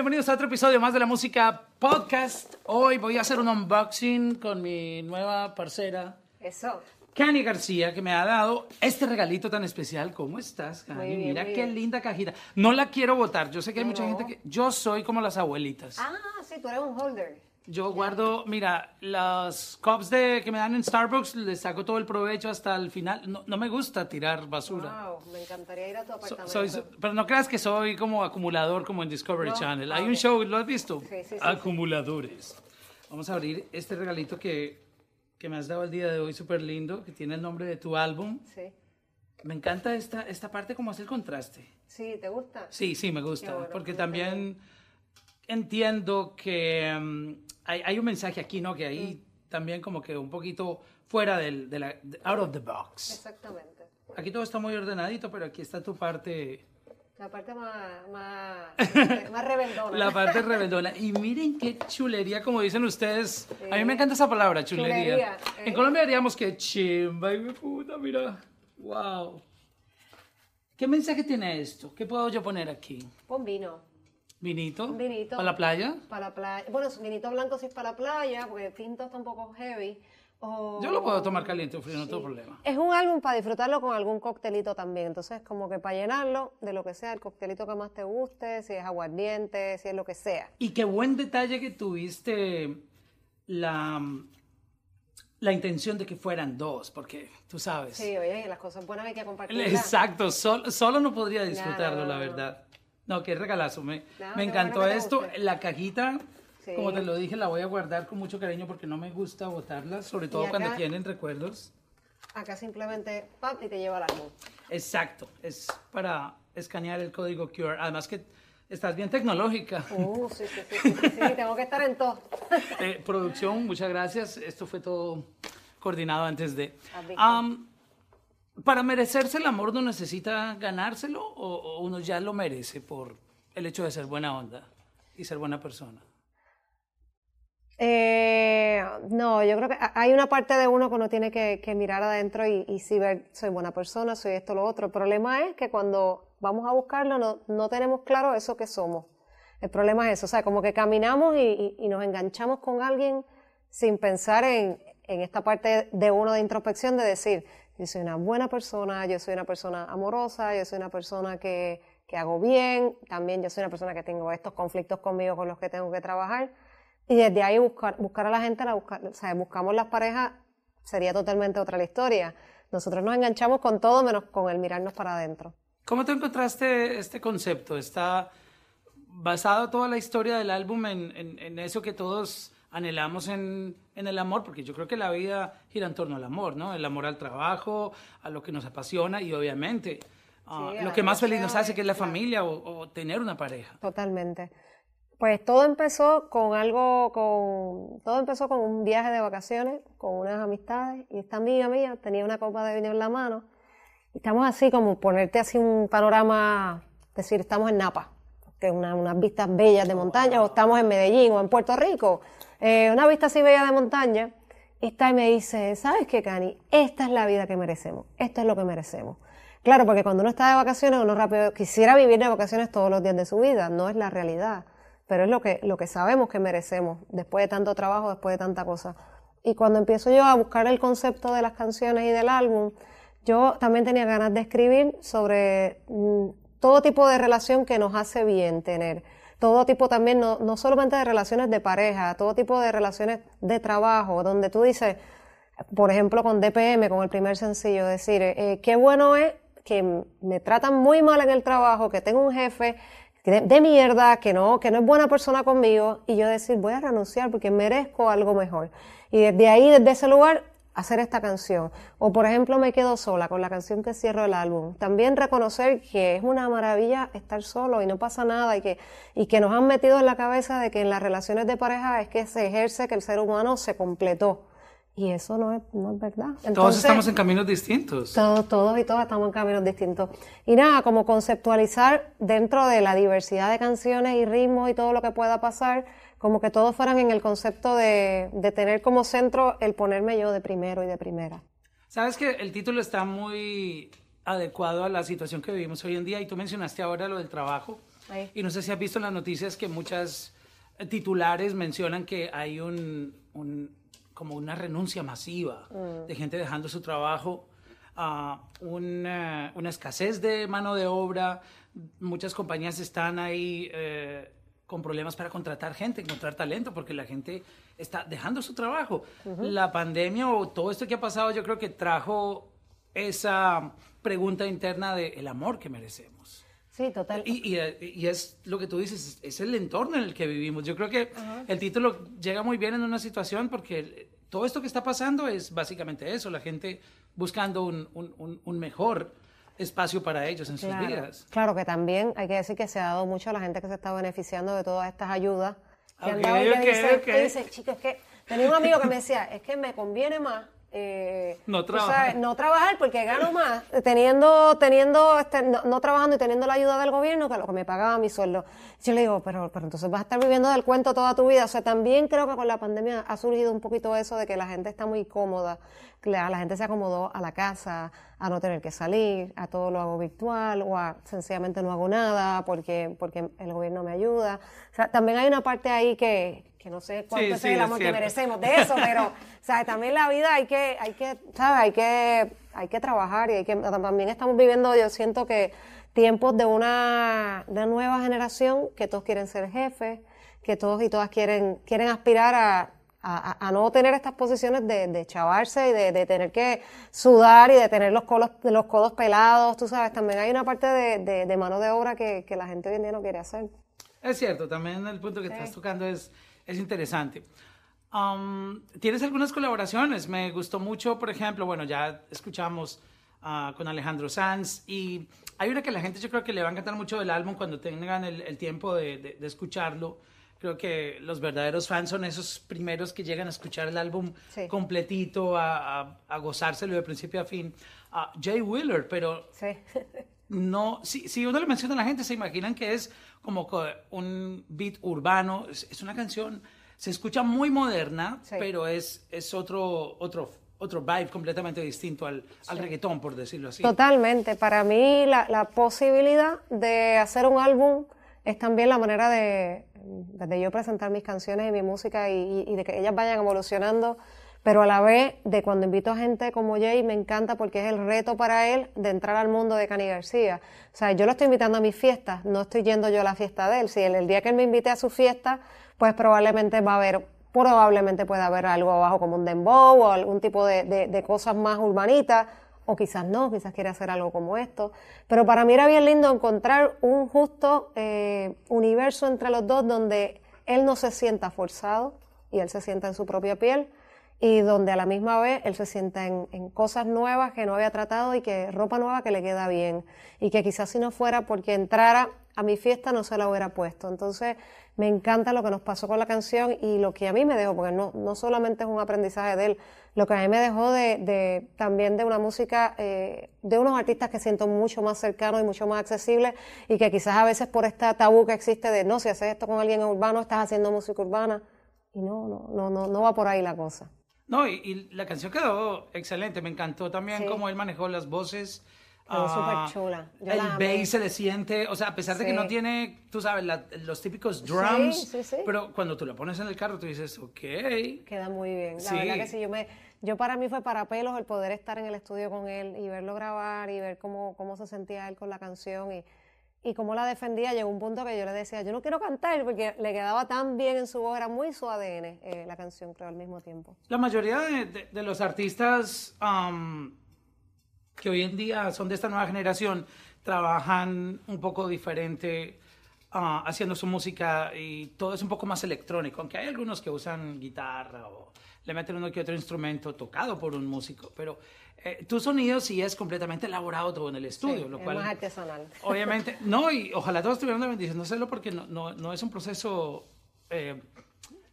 Bienvenidos a otro episodio más de la música podcast. Hoy voy a hacer un unboxing con mi nueva parcera, Eso. Cani García, que me ha dado este regalito tan especial. ¿Cómo estás, Cani? Muy bien, Mira muy qué bien. linda cajita. No la quiero botar. Yo sé que hay No, mucha gente que... Yo soy como las abuelitas. Ah, sí, tú eres un holder. Yo guardo, mira, las cups de, que me dan en Starbucks, les saco todo el provecho hasta el final. No, no me gusta tirar basura. Wow, me encantaría ir a tu So- apartamento. soy, so- pero no creas que soy como acumulador como en Discovery No, Channel. Hay un show, ¿lo has visto? Sí, sí, sí, Acumuladores. Vamos a abrir este regalito que, que me has dado el día de hoy, súper lindo, que tiene el nombre de tu álbum. Sí. Me encanta esta, esta parte, como hace el contraste. Sí, ¿te gusta? Sí, sí, me gusta. Bueno, porque también entiendo que mm, hay, hay un mensaje aquí, ¿no? Que ahí Mm. también como que un poquito fuera del, de la, out of the box. Exactamente. Aquí todo está muy ordenadito, pero aquí está tu parte... La parte más, más, más rebeldona. La parte rebeldona. Y miren qué chulería, como dicen ustedes. A mí me encanta esa palabra, chulería. Chulería, ¿eh? En Colombia diríamos que chimba, y puta, mira. Wow. ¿Qué mensaje tiene esto? ¿Qué puedo yo poner aquí? Pon vino. ¿Vinito? Vinito. ¿Para la playa? Para la playa. Bueno, vinito blanco si es para la playa, porque tinto está un poco heavy. O- Yo lo puedo tomar caliente o frío, no tengo problema. Es un álbum para disfrutarlo con algún coctelito también. Entonces, como que para llenarlo de lo que sea, el coctelito que más te guste, si es aguardiente, si es lo que sea. Y qué buen detalle que tuviste la, la intención de que fueran dos, porque tú sabes. Sí, oye, las cosas buenas hay que compartirlas. Exacto, sol- solo no podría disfrutarlo, no, la no. verdad. No, qué regalazo. Me, No, me encantó bueno esto. guste. La cajita, Sí. como te lo dije, la voy a guardar con mucho cariño porque no me gusta botarla, sobre todo acá- cuando tienen recuerdos. Acá simplemente, pap, y te lleva al álbum. Exacto, es para escanear el código QR. Además que estás bien tecnológica. Uh, sí, sí, sí, sí, sí, sí, tengo que estar en todo. Eh, producción, muchas gracias. Esto fue todo coordinado antes de. Para merecerse el amor, ¿no necesita ganárselo o, uno ya lo merece por el hecho de ser buena onda y ser buena persona? Eh, no, yo creo que ha- hay una parte de uno que uno tiene que, mirar adentro y, y sí ver, soy buena persona, soy esto, lo otro. El problema es que cuando vamos a buscarlo no, no tenemos claro eso que somos. El problema es eso, o sea, como que caminamos y, y- y nos enganchamos con alguien sin pensar en, en esta parte de uno de introspección de decir, yo soy una buena persona, yo soy una persona amorosa, yo soy una persona que, que hago bien, también yo soy una persona que tengo estos conflictos conmigo con los que tengo que trabajar. Y desde ahí buscar, buscar a la gente, la buscar, o sea, buscamos las parejas, sería totalmente otra la historia. Nosotros nos enganchamos con todo menos con el mirarnos para adentro. ¿Cómo te encontraste este concepto? ¿Está basado toda la historia del álbum en, en- en eso que todos anhelamos en, en el amor? Porque yo creo que la vida gira en torno al amor, ¿no? El amor al trabajo, a lo que nos apasiona y obviamente Sí, a lo que más feliz nos hace, que es la claro. familia o, o tener una pareja. Totalmente. Pues todo empezó con algo, con, todo empezó con un viaje de vacaciones, con unas amistades, y esta amiga mía tenía una copa de vino en la mano, y estamos así como ponerte así un panorama, decir, estamos en Napa, que es una- unas vistas bellas de montaña, o estamos en Medellín o en Puerto Rico, eh, una vista así bella de montaña, y está y me dice, ¿sabes qué, Cani? Esta es la vida que merecemos, esto es lo que merecemos. Claro, porque cuando uno está de vacaciones, uno rápido quisiera vivir de vacaciones todos los días de su vida, no es la realidad, pero es lo que, lo que sabemos que merecemos después de tanto trabajo, después de tanta cosa. Y cuando empiezo yo a buscar el concepto de las canciones y del álbum, yo también tenía ganas de escribir sobre mm, todo tipo de relación que nos hace bien tener. Todo tipo también, no, no solamente de relaciones de pareja, todo tipo de relaciones de trabajo, donde tú dices, por ejemplo, con DPM, con el primer sencillo, decir, eh, qué bueno es que me tratan muy mal en el trabajo, que tengo un jefe de, de mierda, que no, que no es buena persona conmigo, y yo decir, voy a renunciar porque merezco algo mejor. Y desde ahí, desde ese lugar, hacer esta canción. O por ejemplo, me quedo sola con la canción que cierro el álbum. También reconocer que es una maravilla estar solo y no pasa nada y que, y que nos han metido en la cabeza de que en las relaciones de pareja es que se ejerce que el ser humano se completó. Y eso no es, no es verdad. Todos Entonces, estamos en caminos distintos. todos, todos y todas estamos en caminos distintos. Y nada, como conceptualizar dentro de la diversidad de canciones y ritmos y todo lo que pueda pasar, como que todos fueran en el concepto de, de tener como centro el ponerme yo de primero y de primera. Sabes que el título está muy adecuado a la situación que vivimos hoy en día y tú mencionaste ahora lo del trabajo. Y no sé si has visto en las noticias que muchas titulares mencionan que hay un, un como una renuncia masiva mm. de gente dejando su trabajo, uh, una, una, escasez de mano de obra, muchas compañías están ahí eh, con problemas para contratar gente, encontrar talento, porque la gente está dejando su trabajo. La pandemia o todo esto que ha pasado yo creo que trajo esa pregunta interna de el amor que merecemos. Sí, total. Y, y, es lo que tú dices, es el entorno en el que vivimos. Yo creo que el título llega muy bien en una situación porque todo esto que está pasando es básicamente eso, la gente buscando un, un, un mejor espacio para ellos en sus vidas. Claro que también hay que decir que se ha dado mucho a la gente que se está beneficiando de todas estas ayudas. Que okay, okay, dice, chicos, es que tenía un amigo que me decía, es que me conviene más eh, no trabajar. no trabajar porque gano más teniendo, teniendo este, no, trabajando y teniendo la ayuda del gobierno que lo que me pagaba mi sueldo. Yo le digo, pero, pero entonces vas a estar viviendo del cuento toda tu vida. O sea, también creo que con la pandemia ha surgido un poquito eso de que la gente está muy cómoda, la, la gente se acomodó a la casa, a no tener que salir, a todo lo hago virtual o a sencillamente no hago nada porque, porque el gobierno me ayuda. O sea, también hay una parte ahí que, que no sé cuánto es el amor que merecemos de eso, pero ¿sabes? también la vida hay que, hay que, ¿sabes? Hay que, hay que trabajar y hay que, también estamos viviendo, yo siento que tiempos de una, de nueva generación que todos quieren ser jefes, que todos y todas quieren, quieren aspirar a, a, no tener estas posiciones de, de chavarse y de, tener que sudar y de tener los, codos, los codos pelados, tú sabes, también hay una parte de, de mano de obra que, que, la gente hoy en día no quiere hacer. Es cierto, también el punto que estás tocando es es interesante. Um, Tienes algunas colaboraciones. Me gustó mucho, por ejemplo, bueno, ya escuchamos uh, con Alejandro Sanz y hay una que la gente yo creo que le va a encantar mucho del álbum cuando tengan el, tiempo de, escucharlo. Creo que los verdaderos fans son esos primeros que llegan a escuchar el álbum completito, a, a, gozárselo de principio a fin. Uh, Jay Wheeler, pero sí. no, si, si uno le menciona a la gente, se imaginan que es como un beat urbano. Es, una canción, se escucha muy moderna, pero es, es otro, otro, otro vibe completamente distinto al, al reggaetón, por decirlo así. Totalmente. Para mí, la, la, posibilidad de hacer un álbum es también la manera de, de yo presentar mis canciones y mi música y, y de que ellas vayan evolucionando pero a la vez de cuando invito a gente como Jay me encanta porque es el reto para él de entrar al mundo de Cani García. O sea, yo lo estoy invitando a mis fiestas, no estoy yendo yo a la fiesta de él. Si el, día que él me invite a su fiesta, pues probablemente va a haber, probablemente pueda haber algo abajo como un dembow o algún tipo de, de, cosas más urbanitas, o quizás no, quizás quiere hacer algo como esto. Pero para mí era bien lindo encontrar un justo eh, universo entre los dos donde él no se sienta forzado y él se sienta en su propia piel y donde a la misma vez él se sienta en, cosas nuevas que no había tratado y que ropa nueva que le queda bien y que quizás si no fuera porque entrara a mi fiesta no se la hubiera puesto. Entonces me encanta lo que nos pasó con la canción y lo que a mí me dejó, porque no, no solamente es un aprendizaje de él, lo que a mí me dejó de, de también de una música, eh, de unos artistas que siento mucho más cercanos y mucho más accesibles y que quizás a veces por esta tabú que existe de no, si haces esto con alguien urbano, estás haciendo música urbana. Y no, no, no, no, no va por ahí la cosa. No, y, la canción quedó excelente. Me encantó también cómo él manejó las voces. Ah, súper chula. el bass se le siente, o sea, a pesar de que no tiene, tú sabes, los típicos drums, pero cuando tú lo pones en el carro, tú dices, ok. Queda muy bien. La verdad que sí, yo me, yo para mí fue para pelos el poder estar en el estudio con él y verlo grabar y ver cómo, cómo se sentía él con la canción y y como la defendía, llegó un punto que yo le decía, yo no quiero cantar porque le quedaba tan bien en su voz, era muy su ADN eh, la canción, creo, al mismo tiempo. La mayoría de, los artistas que hoy en día son de esta nueva generación trabajan un poco diferente ah, haciendo su música y todo es un poco más electrónico, aunque hay algunos que usan guitarra o le meten uno que otro instrumento tocado por un músico, pero eh, tu sonido sí es completamente elaborado todo en el estudio, lo cual... Es más artesanal. Obviamente, no, y ojalá todos estuvieran la bendición de hacerlo porque no, no, no es un proceso eh,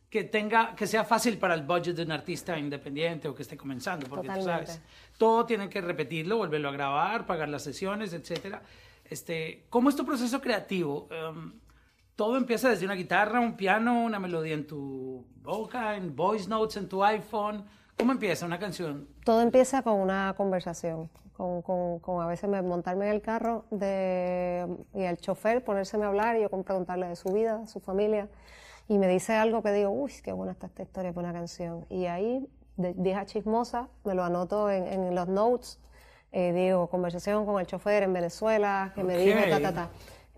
que tenga, que sea fácil para el budget de un artista independiente o que esté comenzando, porque tú sabes, todo tienen que repetirlo, volverlo a grabar, pagar las sesiones, etcétera. Este, ¿Cómo es tu proceso creativo? Um, todo empieza desde una guitarra, un piano, una melodía en tu boca, en voice notes en tu iPhone ¿Cómo empieza una canción? Todo empieza con una conversación, con, con, con a veces montarme en el carro de, y el chofer ponérseme a hablar y yo preguntarle de su vida, de su familia, y me dice algo que digo, uy, qué buena está esta historia para una canción. Y ahí, de vieja chismosa, me lo anoto en, en los notes, eh, digo, conversación con el chofer en Venezuela, que me dijo, ta, ta, ta.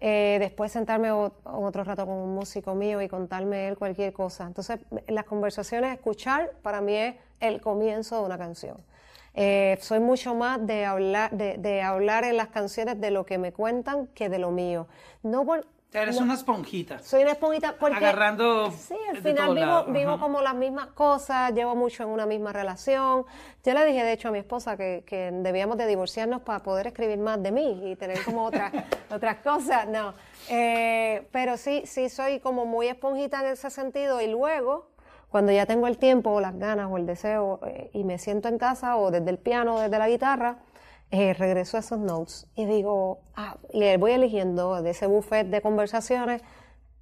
Eh, después sentarme otro rato con un músico mío y contarme él cualquier cosa. Entonces, las conversaciones, escuchar, para mí es el comienzo de una canción. Eh, soy mucho más de hablar, de, de, hablar en las canciones de lo que me cuentan que de lo mío. No por, Eres una esponjita. Soy una esponjita porque... Agarrando Sí, al final vivo, vivo como las mismas cosas, llevo mucho en una misma relación. Yo le dije, de hecho, a mi esposa que, que debíamos de divorciarnos para poder escribir más de mí y tener como otras, otras cosas. No, eh, pero sí, sí soy como muy esponjita en ese sentido y luego, cuando ya tengo el tiempo o las ganas o el deseo eh, y me siento en casa o desde el piano o desde la guitarra, eh, regreso a esos notes y digo, ah, y voy eligiendo de ese buffet de conversaciones,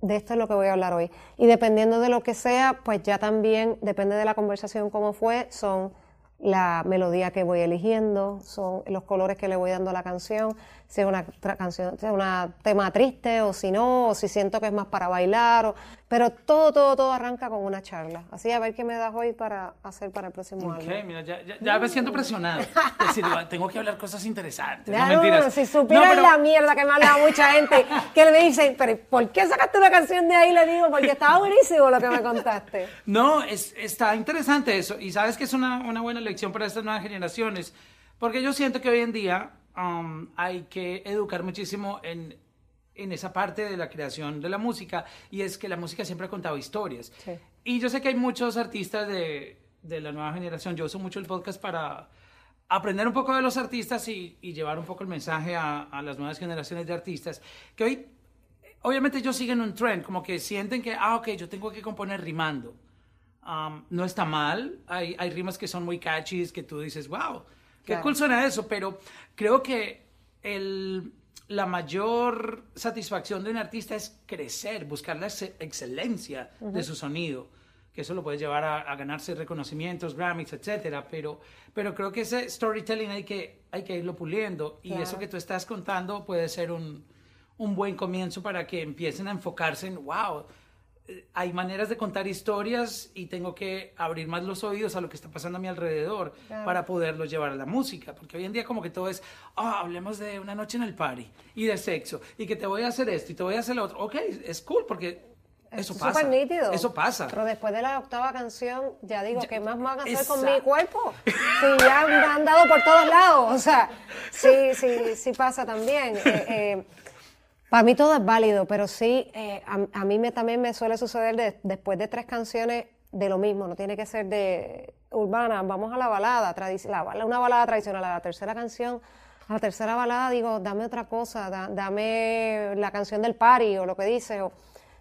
de esto es lo que voy a hablar hoy. Y dependiendo de lo que sea, pues ya también, depende de la conversación cómo fue, son la melodía que voy eligiendo, son los colores que le voy dando a la canción, si es una canción, si es una tema triste o si no, o si siento que es más para bailar, o, pero todo, todo, todo arranca con una charla. Así a ver qué me das hoy para hacer para el próximo Ok, álbum. mira, ya, ya, ya me siento presionado. Es decir, tengo que hablar cosas interesantes. Ya, no mentiras. si supieras pero- la mierda que me ha hablado mucha gente, que me dicen, pero ¿por qué sacaste una canción de ahí? Le digo, porque estaba buenísimo lo que me contaste. No, es, está interesante eso. Y sabes que es una, una buena lección para estas nuevas generaciones. Porque yo siento que hoy en día um, hay que educar muchísimo en, en esa parte de la creación de la música. Y es que la música siempre ha contado historias. Sí. Y yo sé que hay muchos artistas de, de la nueva generación. Yo uso mucho el podcast para aprender un poco de los artistas y, y llevar un poco el mensaje a, a las nuevas generaciones de artistas. Que hoy, obviamente, ellos siguen un trend, como que sienten que, ah, ok, yo tengo que componer rimando. Um, no está mal, hay, hay rimas que son muy catchy, que tú dices, wow, qué Claro. cool suena eso, pero creo que el, la mayor satisfacción de un artista es crecer, buscar la ex- excelencia de su sonido, que eso lo puede llevar a, a ganarse reconocimientos, Grammys, etcétera, pero, pero creo que ese storytelling hay que, hay que irlo puliendo y Claro. eso que tú estás contando puede ser un, un buen comienzo para que empiecen a enfocarse en, wow, hay maneras de contar historias y tengo que abrir más los oídos a lo que está pasando a mi alrededor Claro. para poderlo llevar a la música, porque hoy en día como que todo es, ah, hablemos de una noche en el party y de sexo y que te voy a hacer esto y te voy a hacer lo otro. Ok, es cool porque eso Es pasa. nítido. Eso pasa. Pero después de la octava canción, ya digo, ¿qué más van a hacer con Exacto. mi cuerpo? Si ya me han dado por todos lados. O sea, sí, sí, sí pasa también. Eh, eh, para mí todo es válido, pero sí, eh, a, a mí me, también me suele suceder de- después de tres canciones de lo mismo, no tiene que ser de urbana, vamos a la balada, la una balada tradicional, a la tercera canción, a la tercera balada digo, dame otra cosa, da- dame la canción del party o lo que dice, o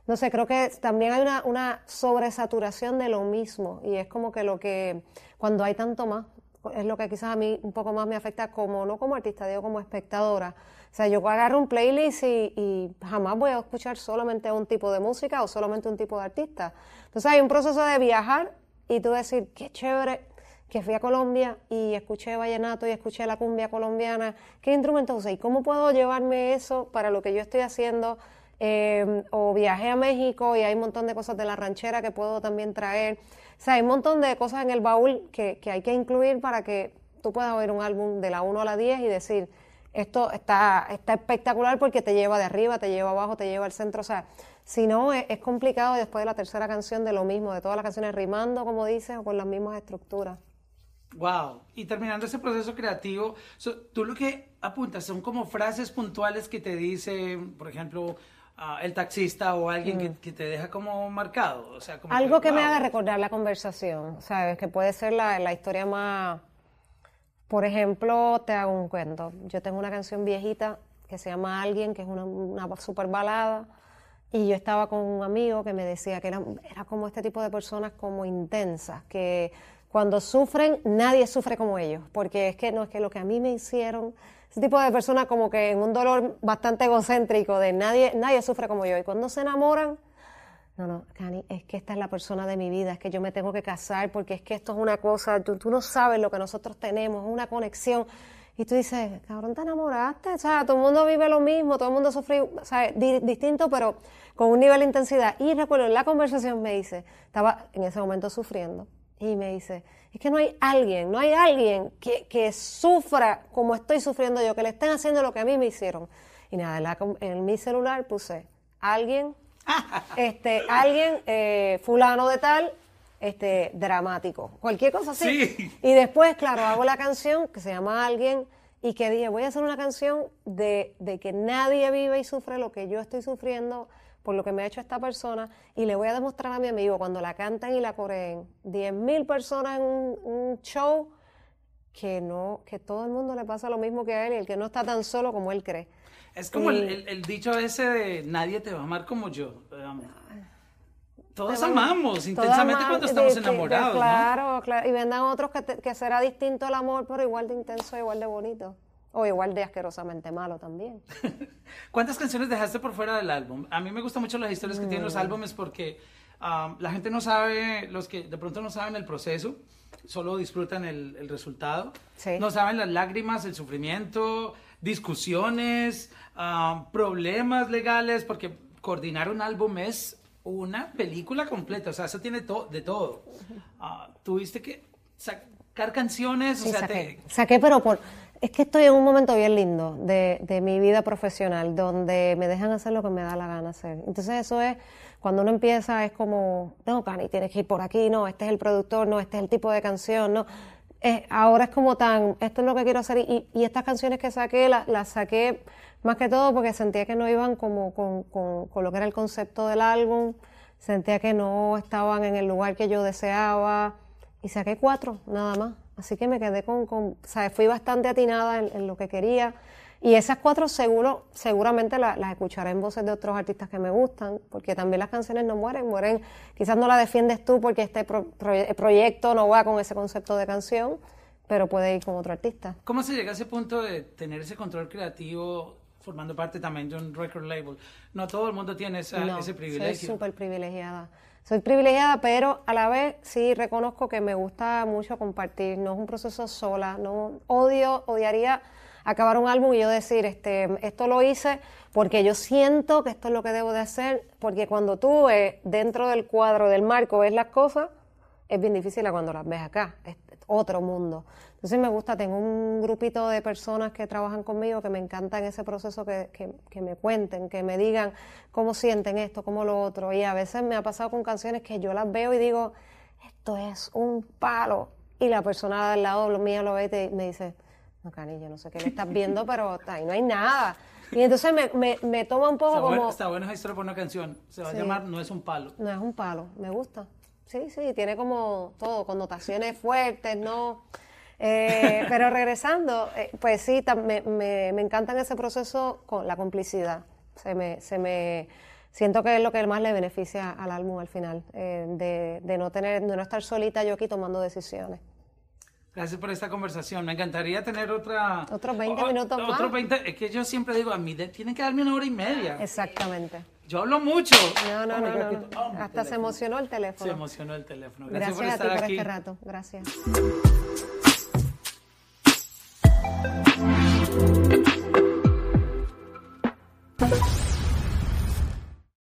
no sé, creo que también hay una, una sobresaturación de lo mismo y es como que lo que, cuando hay tanto más, es lo que quizás a mí un poco más me afecta como, no como artista, digo como espectadora. O sea, yo agarro un playlist y, y jamás voy a escuchar solamente un tipo de música o solamente un tipo de artista. Entonces hay un proceso de viajar y tú decir, qué chévere que fui a Colombia y escuché vallenato y escuché la cumbia colombiana, ¿qué instrumento usé? ¿Y cómo puedo llevarme eso para lo que yo estoy haciendo? Eh, o viajé a México y hay un montón de cosas de la ranchera que puedo también traer. O sea, hay un montón de cosas en el baúl que, que hay que incluir para que tú puedas oír un álbum de la 1 a la 10 y decir, esto está, está espectacular porque te lleva de arriba, te lleva abajo, te lleva al centro. O sea, si no, es, es complicado después de la tercera canción de lo mismo, de todas las canciones rimando, como dices, o con las mismas estructuras. Wow. Y terminando ese proceso creativo, so, tú lo que apuntas son como frases puntuales que te dice, por ejemplo, ah, el taxista o alguien que, que te deja como marcado. O sea, como Mm. Algo que me wow. haga recordar la conversación, ¿sabes? Que puede ser la, la historia más... Por ejemplo, te hago un cuento. Yo tengo una canción viejita que se llama Alguien, que es una, una super balada, y yo estaba con un amigo que me decía que era, era como este tipo de personas como intensas, que cuando sufren, nadie sufre como ellos, porque es que no es que lo que a mí me hicieron, ese tipo de personas como que en un dolor bastante egocéntrico de nadie, nadie sufre como yo, y cuando se enamoran, no, no, Cani, es que esta es la persona de mi vida, es que yo me tengo que casar porque es que esto es una cosa, tú, tú no sabes lo que nosotros tenemos, es una conexión. Y tú dices, cabrón, te enamoraste, o sea, todo el mundo vive lo mismo, todo el mundo sufre, o sea, distinto, pero con un nivel de intensidad. Y recuerdo, en la conversación me dice, estaba en ese momento sufriendo, y me dice, es que no hay alguien, no hay alguien que, que sufra como estoy sufriendo yo, que le estén haciendo lo que a mí me hicieron. Y nada, en mi celular puse, alguien este, alguien, eh, fulano de tal, este, dramático, cualquier cosa así. Y después, claro, hago la canción que se llama Alguien y que dije, voy a hacer una canción de, de, que nadie vive y sufre lo que yo estoy sufriendo por lo que me ha hecho esta persona y le voy a demostrar a mi amigo cuando la cantan y la coreen 10.000 personas en un, un, show que no que todo el mundo le pasa lo mismo que a él y el que no está tan solo como él cree. Es como el, dicho ese de nadie te va a amar como yo. Todos amamos intensamente cuando estamos enamorados. claro, claro. Y vendrán otros que, que, será distinto el amor, pero igual de intenso, igual de bonito. O igual de asquerosamente malo también. ¿Cuántas canciones dejaste por fuera del álbum? A mí me gustan mucho las historias que tienen los mm. álbumes porque um, la gente no sabe, los que de pronto no saben el proceso, solo disfrutan el, el resultado. No saben las lágrimas, el sufrimiento, discusiones, ah, problemas legales, porque coordinar un álbum es una película completa, o sea, eso tiene de todo. Ah, tuviste que sacar canciones, o sea, saqué, saqué, pero por... Es que estoy en un momento bien lindo de, de, mi vida profesional, donde me dejan hacer lo que me da la gana hacer. Entonces eso es, cuando uno empieza es como, no, Cani, tienes que ir por aquí, no, este es el productor, no, este es el tipo de canción, no ahora es como tan, esto es lo que quiero hacer y, estas canciones que saqué las saqué más que todo porque sentía que no iban como con, con, lo que era el concepto del álbum, sentía que no estaban en el lugar que yo deseaba y saqué cuatro nada más. Así que me quedé con, con o sea, fui bastante atinada en lo que quería y esas cuatro seguro, seguramente las escucharé en voces de otros artistas que me gustan, porque también las canciones no mueren, mueren, quizás no la defiendes tú porque este proyecto no va con ese concepto de canción, pero puede ir con otro artista. ¿Cómo se llega a ese punto de tener ese control creativo formando parte también de un record label? No todo el mundo tiene ese privilegio. Soy súper privilegiada. Soy privilegiada, pero a la vez sí reconozco que me gusta mucho compartir. No es un proceso sola. No odio, odiaría acabar un álbum y yo decir, este, esto lo hice porque yo siento que esto es lo que debo de hacer, porque cuando tú eh, dentro del cuadro, del marco, ves las cosas, es bien difícil a cuando las ves acá, es otro mundo. Entonces me gusta, tengo un grupito de personas que trabajan conmigo que me encantan ese proceso, que, que, que, me cuenten, que me digan cómo sienten esto, cómo lo otro. Y a veces me ha pasado con canciones que yo las veo y digo, esto es un palo. Y la persona del lado mío lo ve y me dice, no, sé qué le estás viendo, pero ahí no hay nada. Y entonces me, me, me toma un poco como... está bueno esa historia por una canción. Se va a llamar No es un palo. No es un palo, me gusta. Sí, sí, tiene como todo, connotaciones fuertes, ¿no? Eh, pero regresando, eh, pues sí, me, me, me encanta en ese proceso con la complicidad. Se me, se me, siento que es lo que más le beneficia al álbum al final, eh, de, de, no tener, de no estar solita yo aquí tomando decisiones. Gracias por esta conversación. Me encantaría tener otra... Otros 20 minutos más. Otros 20... Es que yo siempre digo, a mí tienen que darme una hora y media. Exactamente. Yo hablo mucho. No, no, no. no. Oh, Hasta se emocionó el teléfono. Se emocionó el teléfono. Gracias, Gracias por estar a ti por este rato. Gracias.